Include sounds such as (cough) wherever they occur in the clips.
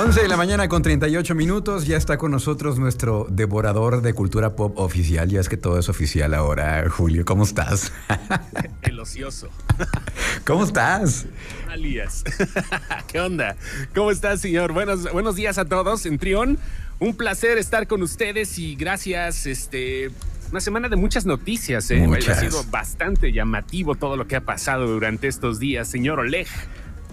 11 de la mañana con 38 minutos. Ya está con nosotros nuestro devorador de cultura pop oficial. Ya es que todo es oficial ahora. Julio, ¿cómo estás? (laughs) El ocioso. (laughs) ¿Cómo estás? Alias. (laughs) ¿Qué onda? ¿Cómo estás, señor? Buenos, buenos días a todos en Trión. Un placer estar con ustedes y gracias. Este, una semana de muchas noticias. ¿eh? Muchas. Ha sido bastante llamativo todo lo que ha pasado durante estos días, señor Oleg.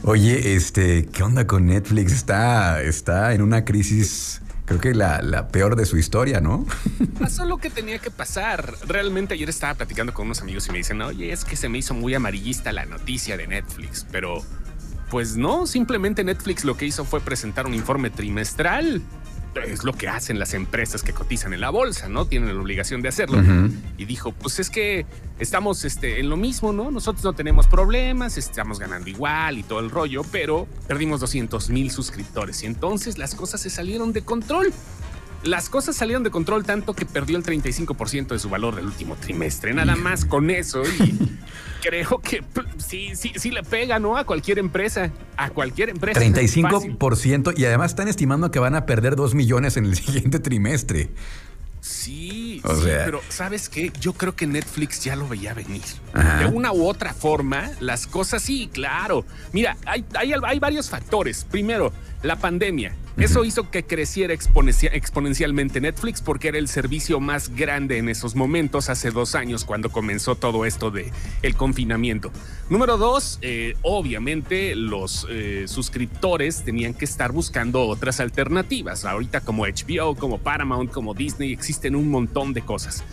Oye, este, ¿qué onda con Netflix? Está, está en una crisis, creo que la, la peor de su historia, ¿no? (laughs) Pasó lo que tenía que pasar. Realmente ayer estaba platicando con unos amigos y me dicen, oye, es que se me hizo muy amarillista la noticia de Netflix, pero pues no, simplemente Netflix lo que hizo fue presentar un informe trimestral. Es lo que hacen las empresas que cotizan en la bolsa, ¿no? Tienen la obligación de hacerlo. Y dijo, pues es que estamos este, en lo mismo, ¿no? Nosotros no tenemos problemas, estamos ganando igual y todo el rollo, pero perdimos 200 mil suscriptores y entonces las cosas se salieron de control. Las cosas salieron de control tanto que perdió el 35% de su valor del último trimestre. Nada más con eso y (laughs) creo que p- sí, sí, sí le pega, ¿no? A cualquier empresa, a cualquier empresa. Fácil. 35% y además están estimando que van a perder 2 millones en el (laughs) siguiente trimestre. Sí, O sí, sea- pero ¿sabes qué? Yo creo que Netflix ya lo veía venir. Ajá. De una u otra forma, las cosas sí, claro. Mira, hay, hay, hay varios factores. Primero, la pandemia. Eso hizo que creciera exponencia- exponencialmente Netflix porque era el servicio más grande en esos momentos, hace dos años, cuando comenzó todo esto de el confinamiento. Número dos, eh, obviamente los eh, suscriptores tenían que estar buscando otras alternativas. Ahorita como HBO, como Paramount, como Disney, existen un montón de cosas.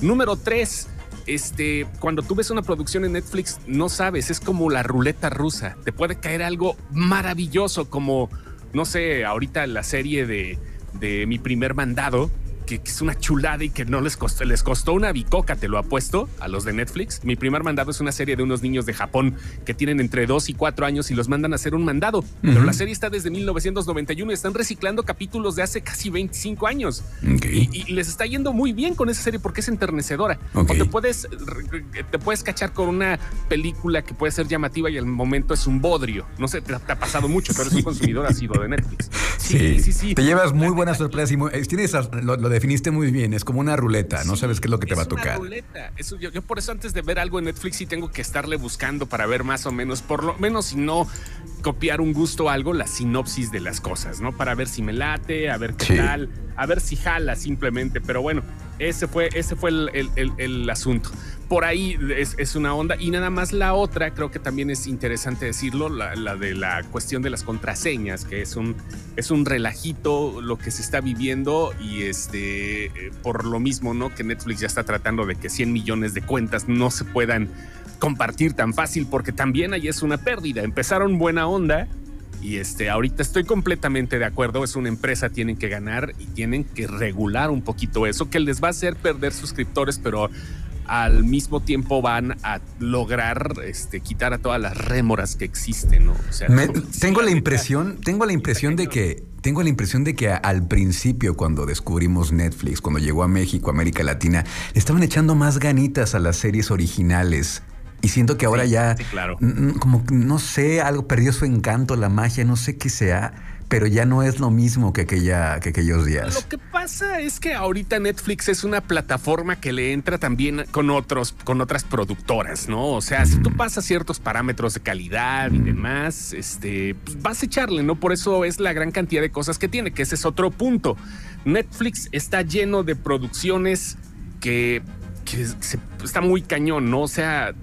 Número tres, este, cuando tú ves una producción en Netflix, no sabes, es como la ruleta rusa. Te puede caer algo maravilloso, como, no sé, ahorita la serie de, de Mi primer mandado, que, que es una chulada y que no les costó, les costó una bicoca, te lo apuesto, a los de Netflix. Mi primer mandado es una serie de unos niños de Japón que tienen entre 2 y 4 años y los mandan a hacer un mandado. Pero la serie está desde 1991 y están reciclando capítulos de hace casi 25 años. Y, y les está yendo muy bien con esa serie porque es enternecedora. O te puedes, te puedes cachar con una película que puede ser llamativa y al momento es un bodrio. No sé, te, te ha pasado mucho, pero es un consumidor asiduo de Netflix. (laughs) Sí, sí, sí. Te llevas muy neta, sorpresas y muy- tienes, lo, lo definiste muy bien. Es como una ruleta, no Sí, sabes qué es lo que te va a es una tocar. ruleta. Eso, yo, yo por eso antes de ver algo en Netflix sí tengo que estarle buscando para ver más o menos, por lo menos si no copiar un gusto o algo, la sinopsis de las cosas, ¿no? Para ver si me late, a ver qué Sí. tal, a ver si jala simplemente. Pero bueno, ese fue, ese fue el, el- el- el asunto. Por ahí es, es una onda. Y nada más la otra, creo que también es interesante decirlo, la, de la cuestión de las contraseñas, que es un, es un relajito lo que se está viviendo y este, eh, por lo mismo, ¿no? Que Netflix ya está tratando de que 100 millones de cuentas no se puedan compartir tan fácil porque también ahí es una pérdida. Empezaron buena onda y este, ahorita estoy completamente de acuerdo. Es una empresa, tienen que ganar y tienen que regular un poquito eso, que les va a hacer perder suscriptores, pero al mismo tiempo van a lograr este, quitar a todas las rémoras que existen, ¿no? O sea, Me- no- tengo la impresión, tengo la impresión de que, tengo la impresión de que al principio cuando descubrimos Netflix, cuando llegó a México, América Latina, le estaban echando más ganitas a las series originales. Y siento que ahora Sí, ya, sí, claro. como no sé, algo perdió su encanto, la magia, no sé qué sea, pero ya no es lo mismo que aquella, que aquellos días. Lo que pasa es que ahorita Netflix es una plataforma que le entra también con otros, con otras productoras, ¿no? O sea, si tú pasas ciertos parámetros de calidad y demás, este, pues vas a echarle, ¿no? Por eso es la gran cantidad de cosas que tiene, que ese es otro punto. Netflix está lleno de producciones que que se- está muy cañón, ¿no? O sea,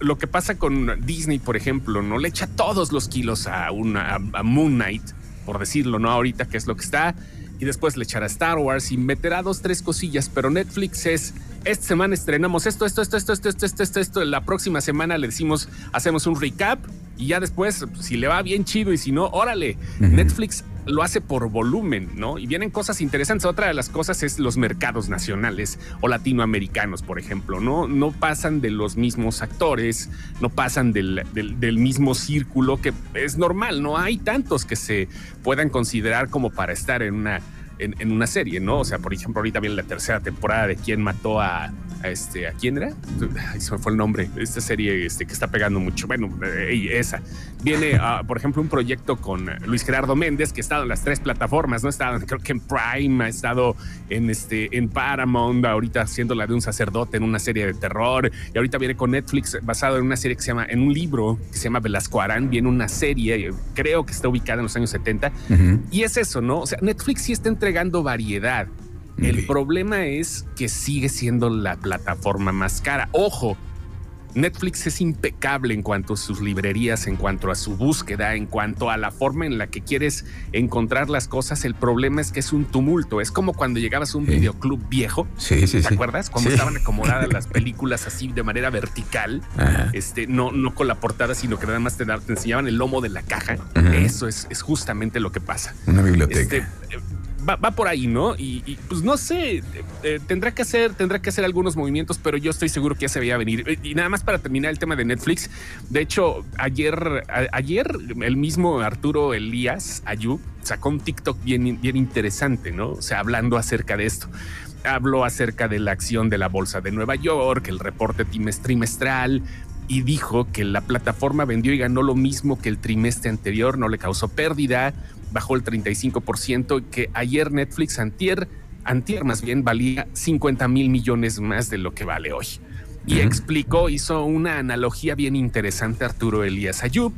lo- que pasa con Disney, por ejemplo, ¿no? Le echa todos los kilos a, una, a Moon Knight, por decirlo, ¿no? Ahorita que es lo que está. Y después le echará Star Wars y meterá dos, tres cosillas. Pero Netflix es, esta semana estrenamos esto, esto, esto, esto, esto, esto, esto, esto, esto. La próxima semana le decimos, hacemos un recap. Y ya después, si le va bien chido y si no, órale. Netflix lo hace por volumen, ¿no? Y vienen cosas interesantes. Otra de las cosas es los mercados nacionales o latinoamericanos, por ejemplo, ¿no? No pasan de los mismos actores, no pasan del, del- mismo círculo que es normal, no hay tantos que se puedan considerar como para estar en una, en, en una serie, ¿no? O sea, por ejemplo, ahorita viene la tercera temporada de quién mató a, este, ¿a quién era? se me fue el nombre. Esta serie este, que está pegando mucho. Bueno, eh, esa. Viene, (laughs) por ejemplo, un proyecto con Luis Gerardo Méndez, que ha estado en las tres plataformas, ¿no? Ha estado, creo que en Prime, ha estado en, este, en Paramount, ahorita haciendo la de un sacerdote en una serie de terror. Y ahorita viene con Netflix, basado en una serie que se llama, en un libro que se llama Velasco Arán. Viene una serie, creo que está ubicada en los años 70. Y es eso, ¿no? O sea, Netflix sí está entregando variedad. El problema es que sigue siendo la plataforma más cara. Ojo, Netflix es impecable en cuanto a sus librerías, en cuanto a su búsqueda, en cuanto a la forma en la que quieres encontrar las cosas. El problema es que es un tumulto. Es como cuando llegabas a un videoclub viejo. Sí, sí, ¿Te acuerdas? Cómo estaban acomodadas las (laughs) películas así de manera vertical. Este, no, no con la portada, sino que nada más te, enseñaban el lomo de la caja. Eso es, es, justamente lo que pasa. Una biblioteca. Este, va, por ahí, ¿no? Y, pues no sé, eh, tendrá que hacer, tendrá que hacer algunos movimientos, pero yo estoy seguro que ya se veía venir. Eh, y nada más para terminar el tema de Netflix. De hecho, ayer, ayer el mismo Arturo Elías Ayub sacó un TikTok bien, bien interesante, ¿no? O sea, hablando acerca de esto. Habló acerca de la acción de la bolsa de Nueva York, el reporte trimestral, y dijo que la plataforma vendió y ganó lo mismo que el trimestre anterior, no le causó pérdida, bajó el 35%, que ayer Netflix, antier, antier más bien, valía 50 mil millones más de lo que vale hoy. Y explicó, hizo una analogía bien interesante Arturo Elías Ayub,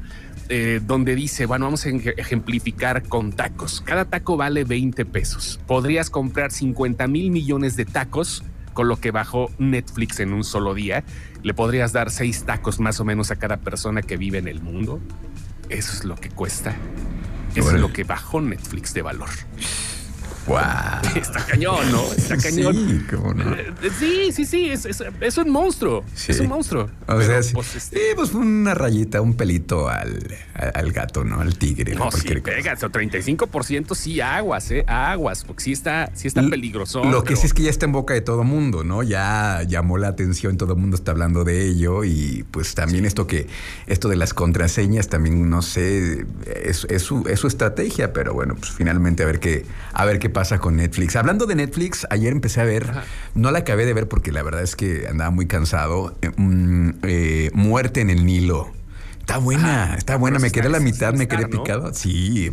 eh, donde dice, bueno, vamos a ejemplificar con tacos. Cada taco vale 20 pesos. Podrías comprar 50 mil millones de tacos con lo que bajó Netflix en un solo día. Le podrías dar seis tacos más o menos a cada persona que vive en el mundo. Eso es lo que cuesta es lo que bajó Netflix de valor. Wow. (laughs) Está cañón, ¿no? Está cañón. Sí, ¿cómo no? Eh, sí, sí, sí, es, es, un monstruo. Es un monstruo. O sea, sí, pues, este... pues una rayita, un pelito al, al gato, ¿no? Al tigre. No, sí, pega, 35% sí aguas, ¿eh? Aguas, porque sí está, sí está peligroso. Lo que sí es que ya está en boca de todo mundo, ¿no? Ya llamó la atención, todo el mundo está hablando de ello y pues también esto que, esto de las contraseñas también, no sé, es, es, su, es su estrategia, pero bueno, pues finalmente a ver qué, a ver qué pasa con Netflix. Hablando de Netflix, ayer empecé a ver, no la acabé de ver porque la verdad es que andaba muy cansado. Eh, mm, eh, Muerte en el Nilo. Está buena, está buena. Me quedé a la mitad, me quedé picado. Sí.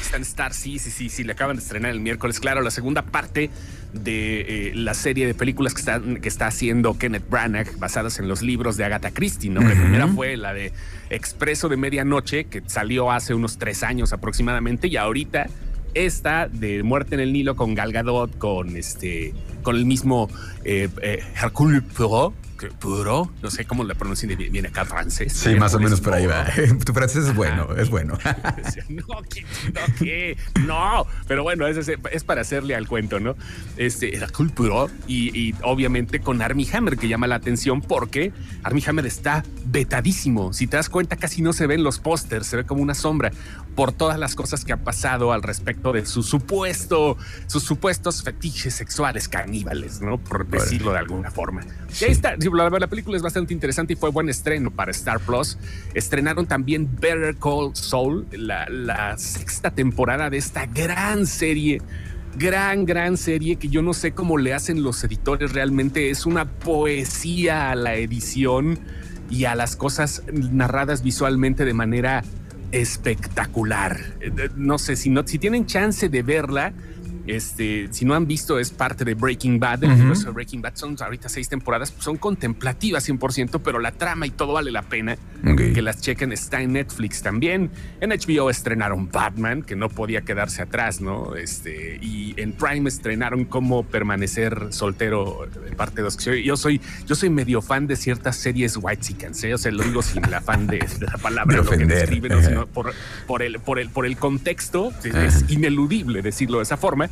Está en Star, sí, sí, sí, sí. Le acaban de estrenar el miércoles. Claro, la segunda parte de eh, la serie de películas que está, que está haciendo Kenneth Branagh, basadas en los libros de Agatha Christie, ¿no? La primera fue la de Expreso de Medianoche, que salió hace unos tres años aproximadamente, y ahorita esta de Muerte en el Nilo con Gal Gadot, con este, con el mismo eh, eh, Hercule Poirot, puro, no sé cómo la pronuncian, viene acá francés. Sí, más o menos por ahí va. (laughs) Tu francés es bueno, es bueno. (laughs) no, ¿qué, no, no, pero bueno, es, es, para hacerle al cuento, ¿no? Este, era puro y, y obviamente con Armie Hammer, que llama la atención porque Armie Hammer está vetadísimo. Si te das cuenta, casi no se ven los pósters, se ve como una sombra por todas las cosas que han pasado al respecto de su supuesto, sus supuestos fetiches sexuales caníbales, ¿no? Por decirlo de alguna forma. Y ahí está, la, la, película es bastante interesante y fue buen estreno para Star Plus. Estrenaron también Better Call Saul, la, la sexta temporada de esta gran serie gran, gran serie que yo no sé cómo le hacen los editores. Realmente es una poesía a la edición y a las cosas narradas visualmente de manera espectacular. Eh, eh, no sé si no, si tienen chance de verla, este, si no han visto, es parte de Breaking Bad. El universo de Breaking Bad son ahorita seis temporadas, son contemplativas 100%, pero la trama y todo vale la pena que las chequen. Está en Netflix también. En HBO estrenaron Batman, que no podía quedarse atrás, ¿no? Este, y en Prime estrenaron Cómo permanecer soltero, parte 2. Yo soy, yo soy medio fan de ciertas series white ¿eh? o sea, lo digo sin la fan (laughs) de, la palabra, lo que describen, sino por, por, el, por, el, por el contexto. Es ineludible decirlo de esa forma.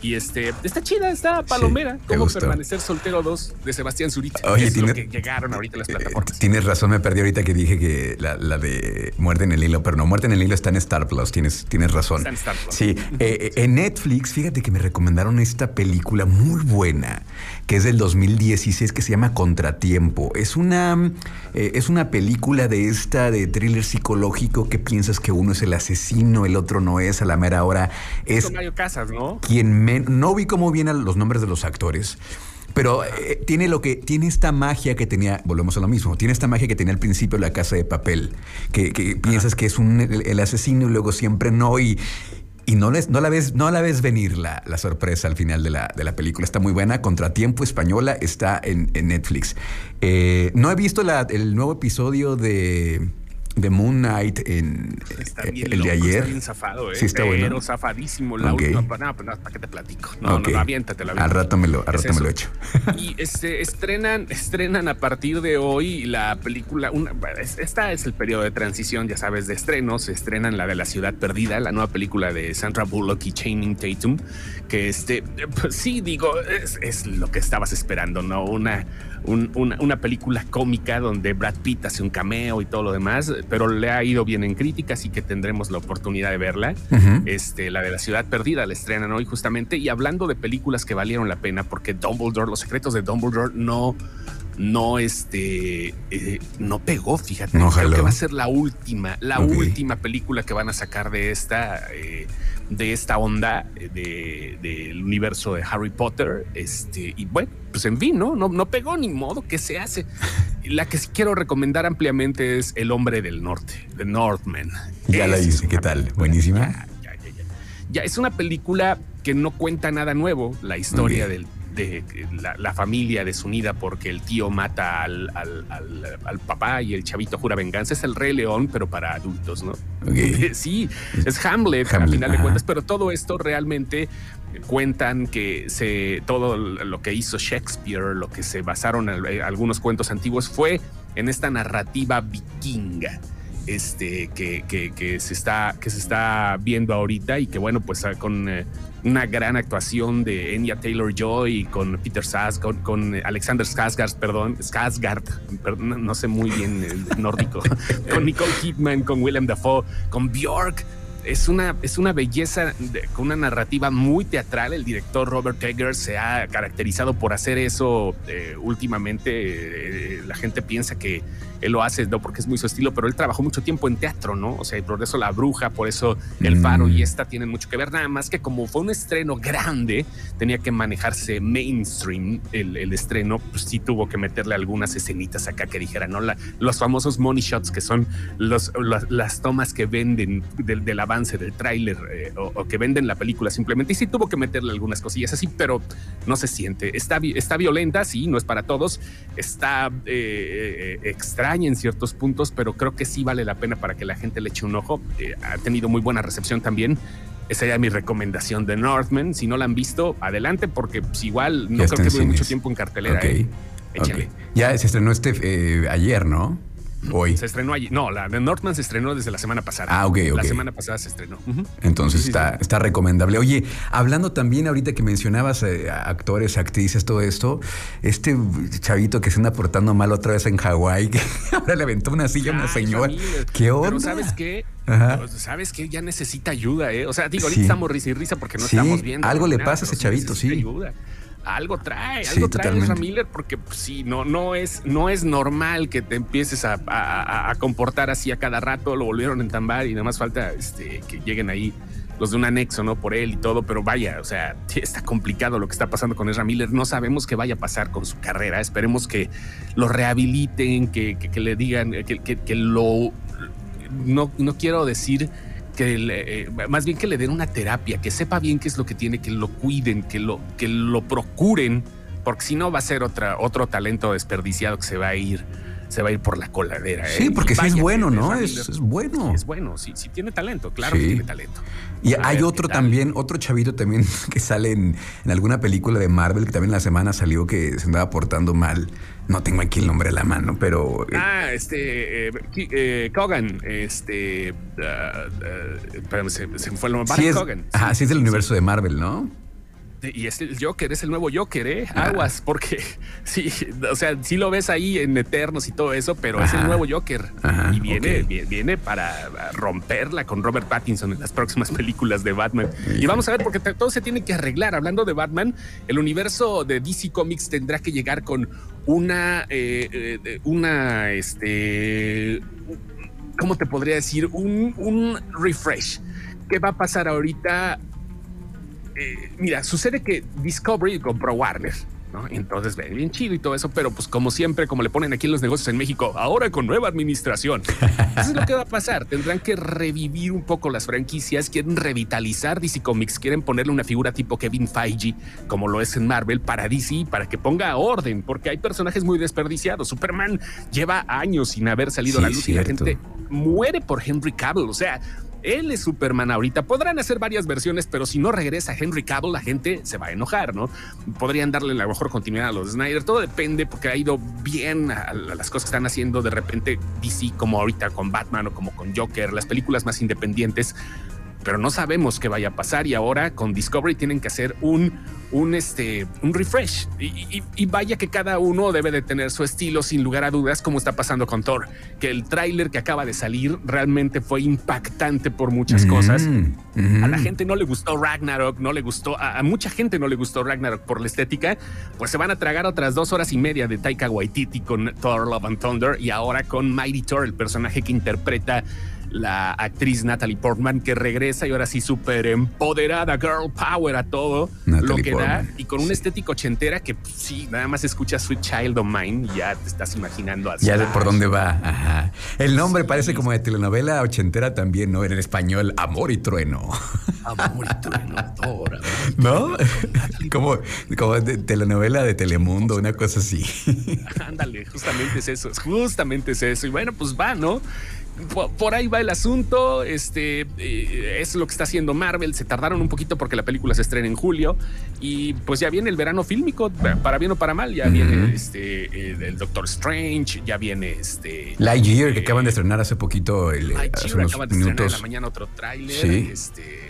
Y este, está chida, está palomera. Cómo permanecer soltero 2 de Sebastián Zurita. Oye, es lo que llegaron ahorita las plataformas. Tienes razón, me perdí ahorita que dije que la, de Muerte en el Hilo, pero no, Muerte en el Hilo está en Star Plus, tienes, tienes razón. Está en Star Plus. Sí, eh, eh, en Netflix, fíjate que me recomendaron esta película muy buena, que es del 2016, que se llama Contratiempo. Es una, eh, es una película de esta, de thriller psicológico que piensas que uno es el asesino, el otro no es, a la mera hora es... Mario Casas, ¿no? Quien no vi cómo vienen los nombres de los actores, Pero eh, tiene lo que tiene esta magia que tenía, volvemos a lo mismo, tiene esta magia que tenía al principio la casa de papel, que, piensas que es un, el, asesino y luego siempre no y, y no, les, no, la ves, no la ves venir la, la sorpresa al final de la, de la, película. Está muy buena. Contratiempo Española está en, en Netflix. Eh, no he visto la, el nuevo episodio de de Moon Knight en el de ayer. Está bien zafado, ¿eh? Sí, está Pero bueno. zafadísimo. La última. No, pues ¿para qué te platico? No, no, aviéntate, la Al rato me lo, al rato me lo echo. Y este, estrenan, estrenan a partir de hoy la película. Una, esta es el periodo de transición, ya sabes, de estrenos. Estrenan la de La Ciudad Perdida, la nueva película de Sandra Bullock y Channing Tatum. Que este, pues sí, digo, es, es lo que estabas esperando, ¿no? Una una, película cómica donde Brad Pitt hace un cameo y todo lo demás, pero le ha ido bien en críticas y que tendremos la oportunidad de verla. este, la de la ciudad perdida la estrenan hoy justamente. Y hablando de películas que valieron la pena, porque Dumbledore, los secretos de Dumbledore no no este eh, no pegó, fíjate. Creo que va a ser la última, la última película que van a sacar de esta eh, de esta onda eh, del universo de Harry Potter. Este, y bueno, pues en fin, ¿no? No, no pegó ni modo, ¿qué se hace? La que sí quiero recomendar ampliamente es El Hombre del Norte, The Northman. Ya la hice, ¿qué tal? Buenísima. Ya, es una película que no cuenta nada nuevo, la historia del de la, familia desunida porque el tío mata al, papá y el chavito jura venganza. Es el Rey León, pero para adultos, ¿no? (laughs) Sí, es Hamlet, al final de cuentas, pero todo esto realmente cuentan que se, todo lo que hizo Shakespeare, lo que se basaron en algunos cuentos antiguos fue en esta narrativa vikinga este, que, que, se está, que se está viendo ahorita y que bueno, pues con eh, una gran actuación de Enya Taylor Joy con Peter Sass, con, Alexander Skarsgård, perdón, Skarsgård, no sé muy bien el nórdico, (laughs) con Nicole Kidman, con Willem Dafoe, con Bjork. Es una, es una belleza con una narrativa muy teatral. El director Robert Eggers se ha caracterizado por hacer eso eh, últimamente. Eh, la gente piensa que él lo hace no porque es muy su estilo, pero él trabajó mucho tiempo en teatro, ¿no? O sea, por eso La Bruja, por eso El Faro y mm. esta tienen mucho que ver, nada más que como fue un estreno grande, tenía que manejarse mainstream el, estreno, pues sí tuvo que meterle algunas escenitas acá que dijera, ¿no? los famosos money shots, que son los, las tomas que venden del, avance del tráiler eh, o, que venden la película simplemente, y sí tuvo que meterle algunas cosillas así, pero no se siente. Está, está violenta, sí, no es para todos, está eh, eh, extra en ciertos puntos, pero creo que sí vale la pena para que la gente le eche un ojo. Eh, ha tenido muy buena recepción también. Esa ya mi recomendación de Northman. Si no la han visto, adelante, porque pues, igual no creo que dure mucho tiempo en cartelera. ¿eh? Ya se estrenó este eh, ayer, ¿no? Hoy. Se estrenó allí. No, la de Northman se estrenó desde la semana pasada. Ah, ok, ok. La semana pasada se estrenó. Entonces está, está recomendable. Oye, hablando también ahorita que mencionabas eh, actores, actrices, todo esto, este chavito que se anda portando mal otra vez en Hawái, (laughs) que ahora le aventó una silla a una señora. ¿Qué onda? Pero ¿sabes qué? Sabes que ya necesita ayuda, ¿eh? O sea, digo, ahorita estamos risa y risa porque no estamos viendo. Algo le pasa a ese chavito, sí. Ayuda algo trae, algo trae Ezra Miller, porque pues, sí, no, no, es, no es normal que te empieces a, comportar así a cada rato, lo volvieron a entambar y nada más falta este, que lleguen ahí los de un anexo, ¿no? Por él y todo, pero vaya, o sea, (laughs) está complicado lo que está pasando con Ezra Miller. No sabemos qué vaya a pasar con su carrera. Esperemos que lo rehabiliten, que, le digan, que, que, lo. No, no quiero decir que eh, más bien que le den una terapia, que sepa bien qué es lo que tiene, que lo cuiden, que lo, que lo procuren, porque si no va a ser otra, otro talento desperdiciado que se va a ir se va a ir por la coladera. Sí, ¿eh? porque sí es bueno, ¿no? Es, bueno. Es bueno, sí, sí tiene talento, claro que tiene talento. Y hay otro también, otro chavito también (laughs) que sale en, alguna película de Marvel que también la semana salió que se andaba portando mal. No tengo aquí el nombre a la mano, pero. Eh, ah, este. Eh, eh Kogan. Este. Uh, se, se, fue el nombre. Sí Kogan. Ajá, sí, es del universo de Marvel, ¿no? Y es el Joker, es el nuevo Joker, ¿eh? Aguas, porque (laughs) sí, o sea, sí lo ves ahí en Eternos y todo eso, pero es el nuevo Joker. y viene, viene para romperla con Robert Pattinson en las próximas (laughs) películas de Batman. Y vamos a ver, porque todo se tiene que arreglar. Hablando de Batman, el universo de DC Comics tendrá que llegar con una, eh, eh, una, este, ¿cómo te podría decir? Un, un refresh. ¿Qué va a pasar ahorita? Eh, mira, sucede que Discovery compró Warner. ¿no? Entonces, bien chido y todo eso, pero pues como siempre, como le ponen aquí en los negocios en México, ahora con nueva administración. Eso es lo que va a pasar. Tendrán que revivir un poco las franquicias, quieren revitalizar DC Comics, quieren ponerle una figura tipo Kevin Feige, como lo es en Marvel, para DC, para que ponga orden, porque hay personajes muy desperdiciados. Superman lleva años sin haber salido a la luz y la gente muere por Henry Cavill. O sea, él es Superman ahorita. Podrán hacer varias versiones, pero si no regresa Henry Cavill, la gente se va a enojar, ¿no? Podrían darle la mejor continuidad a los Snyder. Todo depende porque ha ido bien a, las cosas que están haciendo de repente DC, como ahorita con Batman o como con Joker, las películas más independientes pero no sabemos qué vaya a pasar y ahora con Discovery tienen que hacer un, un, este, un refresh y, vaya que cada uno debe de tener su estilo sin lugar a dudas como está pasando con Thor, que el tráiler que acaba de salir realmente fue impactante por muchas cosas. A la gente no le gustó Ragnarok, no le gustó, a, mucha gente no le gustó Ragnarok por la estética, pues se van a tragar otras dos horas y media de Taika Waititi con Thor Love and Thunder y ahora con Mighty Thor, el personaje que interpreta la actriz Natalie Portman que regresa y ahora sí súper empoderada, girl power a todo lo que da y con un estético ochentera que pues, sí, nada más escucha Sweet Child of Mine y ya te estás imaginando así. Ya de por dónde va. El nombre parece como de telenovela ochentera también, ¿no? En el español, Amor y Trueno. Amor y Trueno, ¿No? (laughs) como, como de telenovela de Telemundo, una cosa así. Ándale, justamente es eso, justamente es eso. Y bueno, pues va, ¿no? Por, ahí va el asunto. Este eh, es lo que está haciendo Marvel. Se tardaron un poquito porque la película se estrena en julio y pues ya viene el verano fílmico, para bien o para mal. Ya viene este el, Doctor Strange, ya viene este Lightyear que acaban de estrenar hace poquito. El, hace unos de minutos. en la mañana otro tráiler. Sí. Este,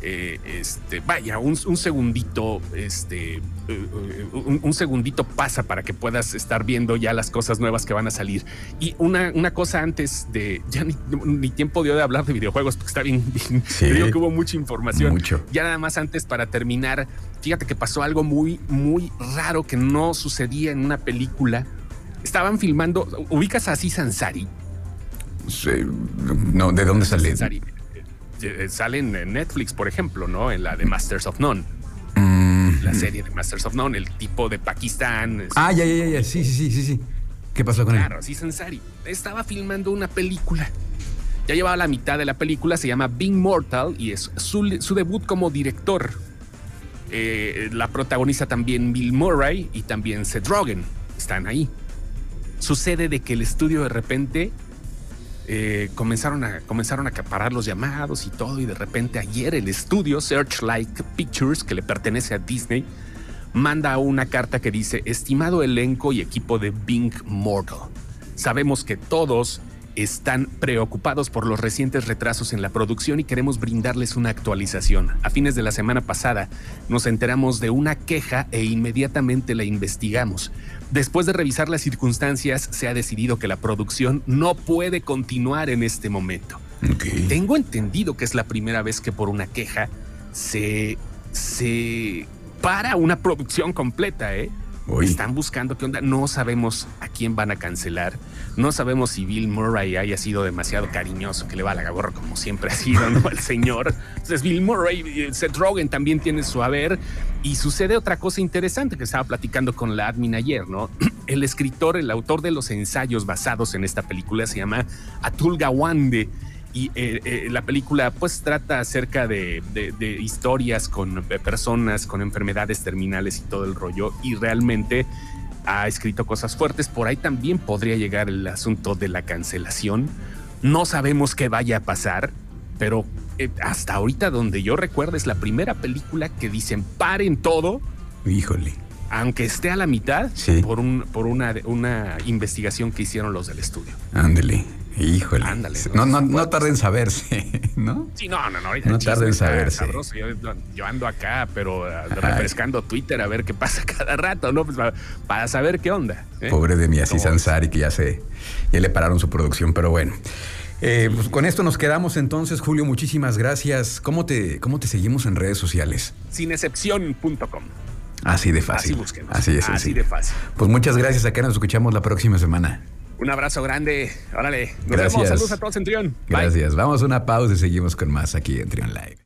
eh, este, vaya, un, segundito, este, eh, un, segundito pasa para que puedas estar viendo ya las cosas nuevas que van a salir. Y una, una cosa antes de, ya ni, tiempo dio de hablar de videojuegos, porque está bien, que hubo mucha información. Mucho. Ya nada más antes para terminar, fíjate que pasó algo muy, muy raro que no sucedía en una película. Estaban filmando, ubicas a Aziz Ansari. Sí, no, ¿de dónde sale? Eh, salen en Netflix, por ejemplo, ¿no? En la de Masters of None. Mm. La serie de Masters of None, el tipo de Pakistán. Ah, ya, ya, ya, sí, sí, sí, sí. ¿Qué pasó con él? Claro, sí, Sansari. Estaba filmando una película. Ya llevaba la mitad de la película, se llama Being Mortal y es su, debut como director. Eh, la protagoniza también Bill Murray y también Seth Rogen. Están ahí. Sucede de que el estudio de repente eh, comenzaron, a, comenzaron a acaparar los llamados y todo, y de repente ayer el estudio Searchlight Pictures, que le pertenece a Disney, manda una carta que dice, estimado elenco y equipo de Bing Mortal, sabemos que todos están preocupados por los recientes retrasos en la producción y queremos brindarles una actualización. A fines de la semana pasada nos enteramos de una queja e inmediatamente la investigamos. Después de revisar las circunstancias, se ha decidido que la producción no puede continuar en este momento. Tengo entendido que es la primera vez que por una queja se, se para una producción completa, ¿eh? Están buscando qué onda. No sabemos a quién van a cancelar. No sabemos si Bill Murray haya sido demasiado cariñoso, que le va la gorra como siempre ha sido, ¿no? El señor. Entonces, Bill Murray, eh, Seth Rogen también tiene su haber. Y sucede otra cosa interesante que estaba platicando con la admin ayer, ¿no? (clears throat) El escritor, el autor de los ensayos basados en esta película se llama Atul Gawande y eh, eh, la película pues trata acerca de, historias con eh, personas con enfermedades terminales y todo el rollo y realmente ha escrito cosas fuertes. Por ahí también podría llegar el asunto de la cancelación. No sabemos qué vaya a pasar, pero hasta ahorita donde yo recuerdo es la primera película que dicen paren todo. Híjole. Aunque esté a la mitad por, un, por una, una investigación que hicieron los del estudio. Ándele. Híjole. Ándale. No, no, no tarden en saberse, ¿no? Sí, no, no, no. No tarden en saberse. Yo, ando acá, pero ah, refrescando Twitter a ver qué pasa (laughs) cada rato, ¿no? Pues para, saber qué onda. ¿eh? Pobre de mi Asís Ansari, que ya se, ya le pararon su producción, pero bueno. Eh, pues con esto nos quedamos entonces, Julio. Muchísimas gracias. ¿Cómo te, cómo te seguimos en redes sociales? Sinexcepción.com. Así de fácil. Así es. Así de fácil. Pues muchas gracias. Acá nos escuchamos la próxima semana. Un abrazo grande. Órale. Nos Gracias. vemos. Saludos a todos en Trión. Gracias. Vamos a una pausa y seguimos con más aquí en Trión Live.